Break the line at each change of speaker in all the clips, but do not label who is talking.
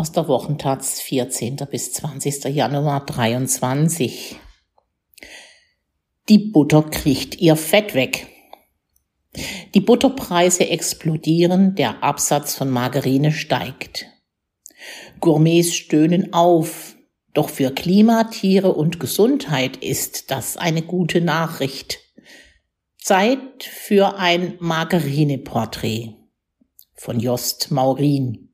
aus der Wochentaz 14. bis 20. Januar 23. Die Butter kriegt ihr Fett weg. Die Butterpreise explodieren, der Absatz von Margarine steigt. Gourmets stöhnen auf, doch für Klima, Tiere und Gesundheit ist das eine gute Nachricht. Zeit für ein Margarine-Porträt von Jost Maurin.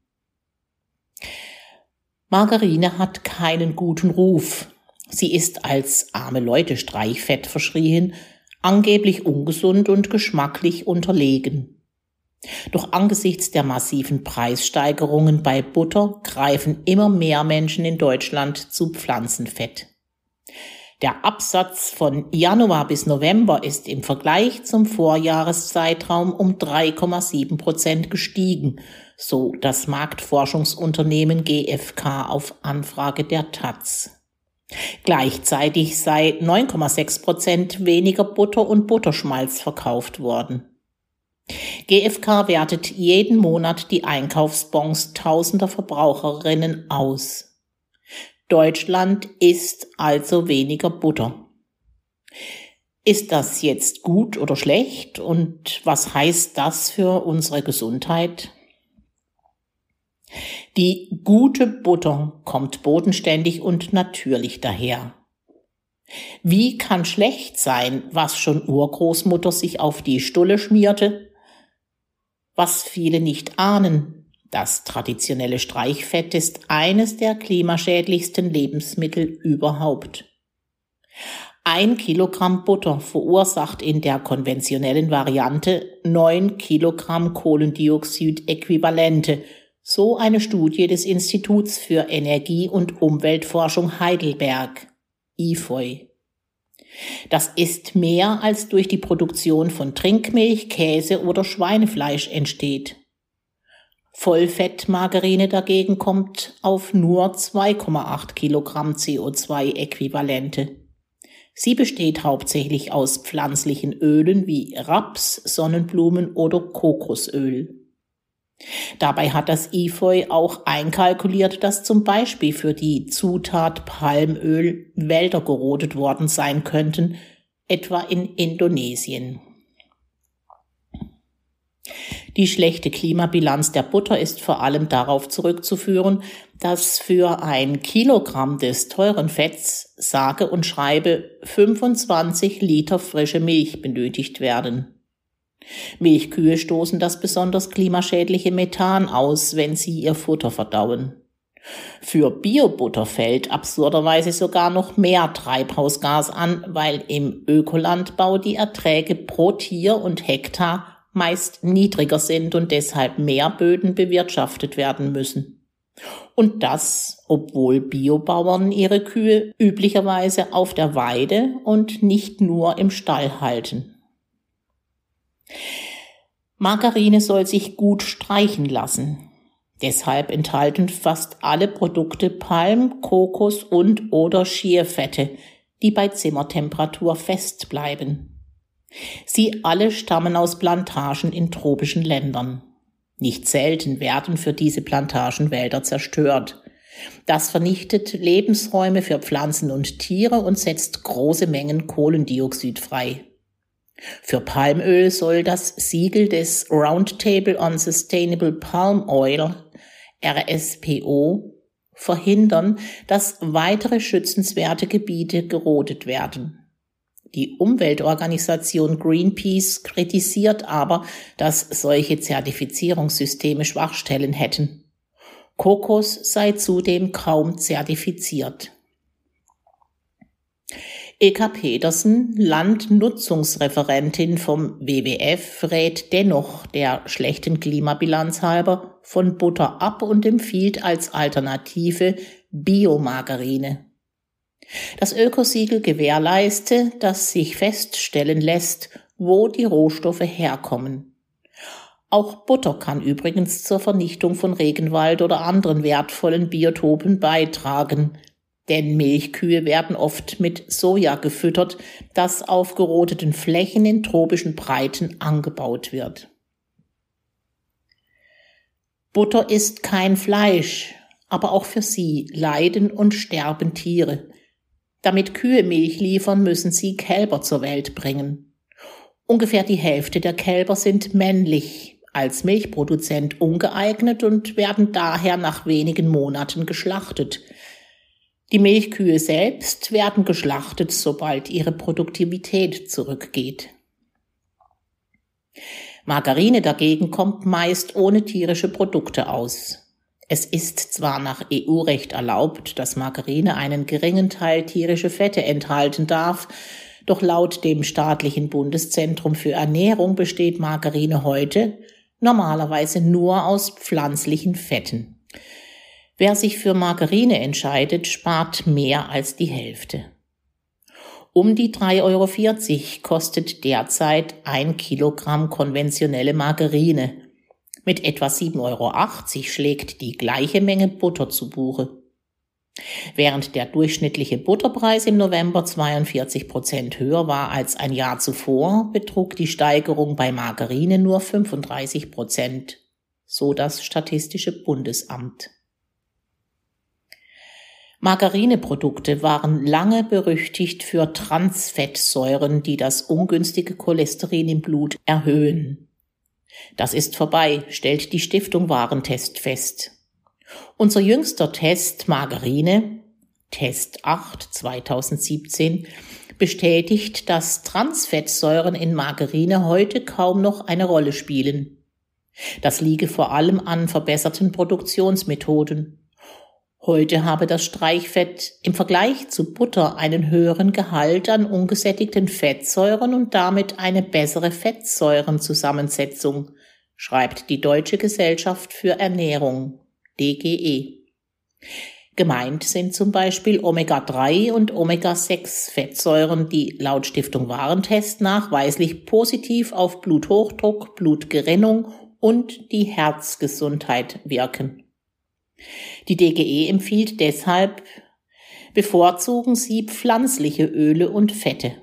Margarine hat keinen guten Ruf. Sie ist als arme Leute Streichfett verschrien, angeblich ungesund und geschmacklich unterlegen. Doch angesichts der massiven Preissteigerungen bei Butter greifen immer mehr Menschen in Deutschland zu Pflanzenfett. Der Absatz von Januar bis November ist im Vergleich zum Vorjahreszeitraum um 3,7 Prozent gestiegen, so das Marktforschungsunternehmen GfK auf Anfrage der Taz. Gleichzeitig sei 9,6 Prozent weniger Butter und Butterschmalz verkauft worden. GfK wertet jeden Monat die Einkaufsbons tausender Verbraucherinnen aus. Deutschland isst also weniger Butter. Ist das jetzt gut oder schlecht und was heißt das für unsere Gesundheit? Die gute Butter kommt bodenständig und natürlich daher. Wie kann schlecht sein, was schon Urgroßmutter sich auf die Stulle schmierte was viele nicht ahnen, das traditionelle Streichfett ist eines der klimaschädlichsten Lebensmittel überhaupt. Ein Kilogramm Butter verursacht in der konventionellen Variante neun Kilogramm Kohlendioxid-Äquivalente, so eine Studie des Instituts für Energie- und Umweltforschung Heidelberg, IFOI. Das ist mehr als durch die Produktion von Trinkmilch, Käse oder Schweinefleisch entsteht. Vollfettmargarine dagegen kommt auf nur 2,8 Kilogramm CO2-Äquivalente. Sie besteht hauptsächlich aus pflanzlichen Ölen wie Raps, Sonnenblumen oder Kokosöl. Dabei hat das IFOI auch einkalkuliert, dass zum Beispiel für die Zutat Palmöl Wälder gerodet worden sein könnten, etwa in Indonesien. Die schlechte Klimabilanz der Butter ist vor allem darauf zurückzuführen, dass für ein Kilogramm des teuren Fetts sage und schreibe 25 Liter frische Milch benötigt werden. Milchkühe stoßen das besonders klimaschädliche Methan aus, wenn sie ihr Futter verdauen. Für Biobutter fällt absurderweise sogar noch mehr Treibhausgas an, weil im Ökolandbau die Erträge pro Tier und Hektar meist niedriger sind und deshalb mehr Böden bewirtschaftet werden müssen. Und das, obwohl Biobauern ihre Kühe üblicherweise auf der Weide und nicht nur im Stall halten. Margarine soll sich gut streichen lassen. Deshalb enthalten fast alle Produkte Palm-, Kokos- und oder Schierfette, die bei Zimmertemperatur fest bleiben. Sie alle stammen aus Plantagen in tropischen Ländern. Nicht selten werden für diese Plantagen Wälder zerstört. Das vernichtet Lebensräume für Pflanzen und Tiere und setzt große Mengen Kohlendioxid frei. Für Palmöl soll das Siegel des Roundtable on Sustainable Palm Oil RSPO verhindern, dass weitere schützenswerte Gebiete gerodet werden. Die Umweltorganisation Greenpeace kritisiert aber, dass solche Zertifizierungssysteme Schwachstellen hätten. Kokos sei zudem kaum zertifiziert. Eka Petersen, Landnutzungsreferentin vom WWF, rät dennoch der schlechten Klimabilanz halber von Butter ab und empfiehlt als Alternative Biomargarine. Das Ökosiegel gewährleiste, dass sich feststellen lässt, wo die Rohstoffe herkommen. Auch Butter kann übrigens zur Vernichtung von Regenwald oder anderen wertvollen Biotopen beitragen, denn Milchkühe werden oft mit Soja gefüttert, das auf gerodeten Flächen in tropischen Breiten angebaut wird. Butter ist kein Fleisch, aber auch für sie leiden und sterben Tiere. Damit Kühe Milch liefern, müssen sie Kälber zur Welt bringen. Ungefähr die Hälfte der Kälber sind männlich, als Milchproduzent ungeeignet und werden daher nach wenigen Monaten geschlachtet. Die Milchkühe selbst werden geschlachtet, sobald ihre Produktivität zurückgeht. Margarine dagegen kommt meist ohne tierische Produkte aus. Es ist zwar nach EU-Recht erlaubt, dass Margarine einen geringen Teil tierische Fette enthalten darf, doch laut dem staatlichen Bundeszentrum für Ernährung besteht Margarine heute normalerweise nur aus pflanzlichen Fetten. Wer sich für Margarine entscheidet, spart mehr als die Hälfte. Um die 3,40 Euro kostet derzeit ein Kilogramm konventionelle Margarine. Mit etwa 7,80 Euro schlägt die gleiche Menge Butter zu Buche. Während der durchschnittliche Butterpreis im November 42 Prozent höher war als ein Jahr zuvor, betrug die Steigerung bei Margarine nur 35 Prozent, so das Statistische Bundesamt. Margarineprodukte waren lange berüchtigt für Transfettsäuren, die das ungünstige Cholesterin im Blut erhöhen. Das ist vorbei, stellt die Stiftung Warentest fest. Unser jüngster Test Margarine, Test 8 2017, bestätigt, dass Transfettsäuren in Margarine heute kaum noch eine Rolle spielen. Das liege vor allem an verbesserten Produktionsmethoden. Heute habe das Streichfett im Vergleich zu Butter einen höheren Gehalt an ungesättigten Fettsäuren und damit eine bessere Fettsäurenzusammensetzung, schreibt die Deutsche Gesellschaft für Ernährung DGE. Gemeint sind zum Beispiel Omega-3 und Omega-6-Fettsäuren, die laut Stiftung Warentest nachweislich positiv auf Bluthochdruck, Blutgerinnung und die Herzgesundheit wirken. Die DGE empfiehlt deshalb, bevorzugen Sie pflanzliche Öle und Fette.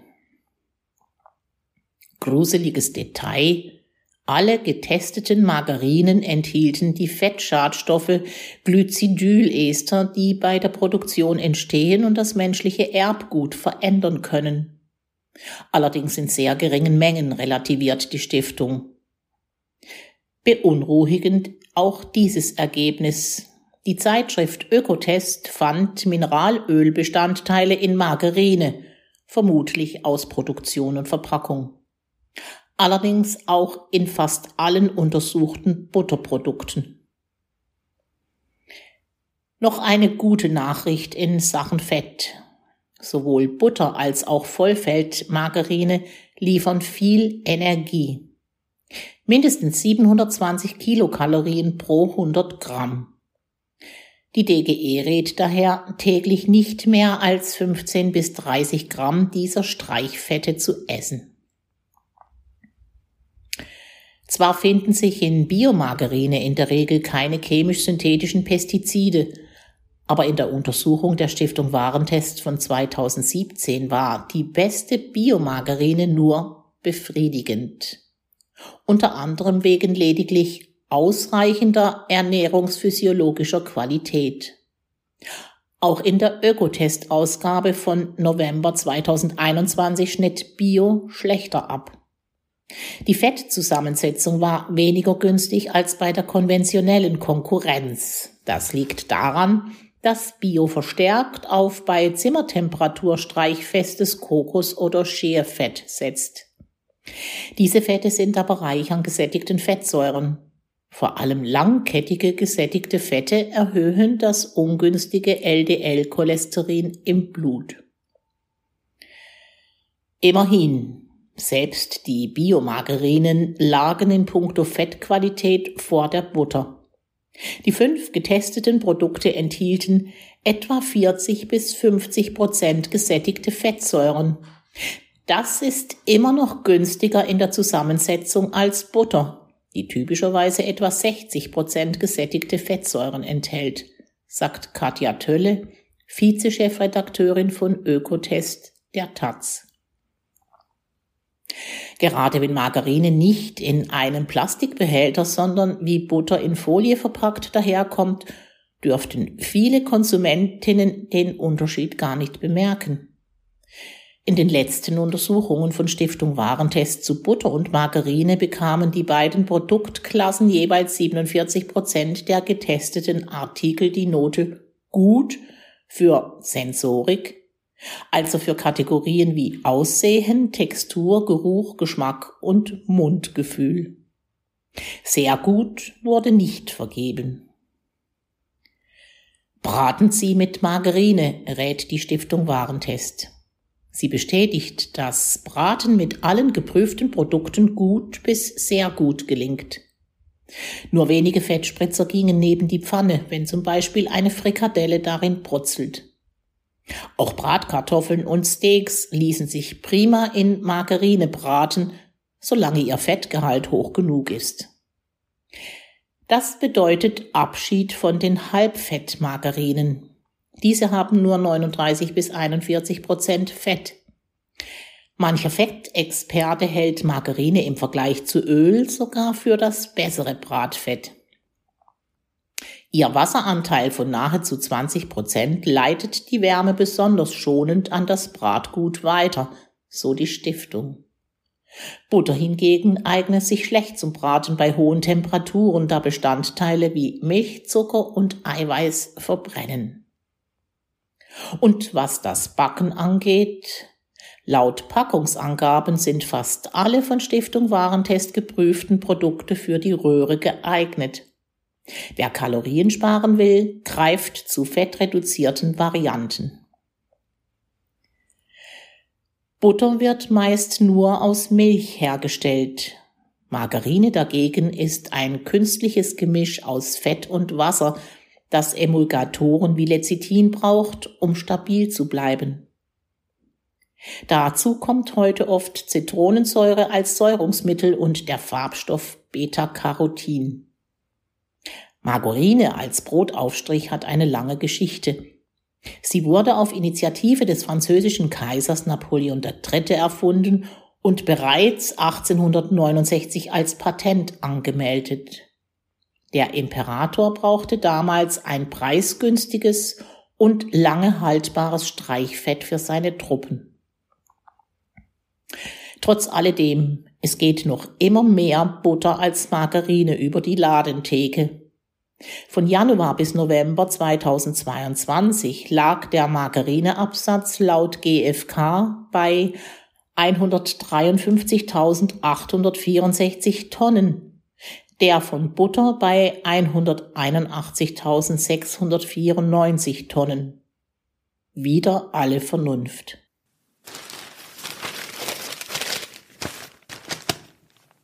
Gruseliges Detail. Alle getesteten Margarinen enthielten die Fettschadstoffe Glycidylester, die bei der Produktion entstehen und das menschliche Erbgut verändern können. Allerdings in sehr geringen Mengen, relativiert die Stiftung. Beunruhigend auch dieses Ergebnis die Zeitschrift Ökotest fand Mineralölbestandteile in Margarine, vermutlich aus Produktion und Verpackung. Allerdings auch in fast allen untersuchten Butterprodukten. Noch eine gute Nachricht in Sachen Fett. Sowohl Butter als auch Vollfeldmargarine liefern viel Energie. Mindestens 720 Kilokalorien pro 100 Gramm. Die DGE rät daher, täglich nicht mehr als 15 bis 30 Gramm dieser Streichfette zu essen. Zwar finden sich in Biomargarine in der Regel keine chemisch-synthetischen Pestizide, aber in der Untersuchung der Stiftung Warentest von 2017 war die beste Biomargarine nur befriedigend. Unter anderem wegen lediglich ausreichender ernährungsphysiologischer Qualität. Auch in der Ökotest-Ausgabe von November 2021 schnitt Bio schlechter ab. Die Fettzusammensetzung war weniger günstig als bei der konventionellen Konkurrenz. Das liegt daran, dass Bio verstärkt auf bei Zimmertemperatur streichfestes Kokos- oder Scherfett setzt. Diese Fette sind aber reich an gesättigten Fettsäuren. Vor allem langkettige gesättigte Fette erhöhen das ungünstige LDL-Cholesterin im Blut. Immerhin, selbst die Biomargarinen lagen in puncto Fettqualität vor der Butter. Die fünf getesteten Produkte enthielten etwa 40 bis 50 Prozent gesättigte Fettsäuren. Das ist immer noch günstiger in der Zusammensetzung als Butter die typischerweise etwa 60 Prozent gesättigte Fettsäuren enthält, sagt Katja Tölle, Vizechefredakteurin von Ökotest der Taz. Gerade wenn Margarine nicht in einem Plastikbehälter, sondern wie Butter in Folie verpackt daherkommt, dürften viele Konsumentinnen den Unterschied gar nicht bemerken. In den letzten Untersuchungen von Stiftung Warentest zu Butter und Margarine bekamen die beiden Produktklassen jeweils 47 Prozent der getesteten Artikel die Note gut für Sensorik, also für Kategorien wie Aussehen, Textur, Geruch, Geschmack und Mundgefühl. Sehr gut wurde nicht vergeben. Braten Sie mit Margarine, rät die Stiftung Warentest. Sie bestätigt, dass Braten mit allen geprüften Produkten gut bis sehr gut gelingt. Nur wenige Fettspritzer gingen neben die Pfanne, wenn zum Beispiel eine Frikadelle darin brutzelt. Auch Bratkartoffeln und Steaks ließen sich prima in Margarine braten, solange ihr Fettgehalt hoch genug ist. Das bedeutet Abschied von den Halbfettmargarinen, diese haben nur 39 bis 41 Prozent Fett. Mancher Fettexperte hält Margarine im Vergleich zu Öl sogar für das bessere Bratfett. Ihr Wasseranteil von nahezu 20 Prozent leitet die Wärme besonders schonend an das Bratgut weiter, so die Stiftung. Butter hingegen eignet sich schlecht zum Braten bei hohen Temperaturen, da Bestandteile wie Milch, Zucker und Eiweiß verbrennen. Und was das Backen angeht, laut Packungsangaben sind fast alle von Stiftung Warentest geprüften Produkte für die Röhre geeignet. Wer Kalorien sparen will, greift zu fettreduzierten Varianten. Butter wird meist nur aus Milch hergestellt. Margarine dagegen ist ein künstliches Gemisch aus Fett und Wasser, das Emulgatoren wie Lecithin braucht, um stabil zu bleiben. Dazu kommt heute oft Zitronensäure als Säurungsmittel und der Farbstoff Beta-Carotin. Margarine als Brotaufstrich hat eine lange Geschichte. Sie wurde auf Initiative des französischen Kaisers Napoleon III. erfunden und bereits 1869 als Patent angemeldet. Der Imperator brauchte damals ein preisgünstiges und lange haltbares Streichfett für seine Truppen. Trotz alledem, es geht noch immer mehr Butter als Margarine über die Ladentheke. Von Januar bis November 2022 lag der Margarineabsatz laut GfK bei 153.864 Tonnen der von Butter bei 181.694 Tonnen. Wieder alle Vernunft.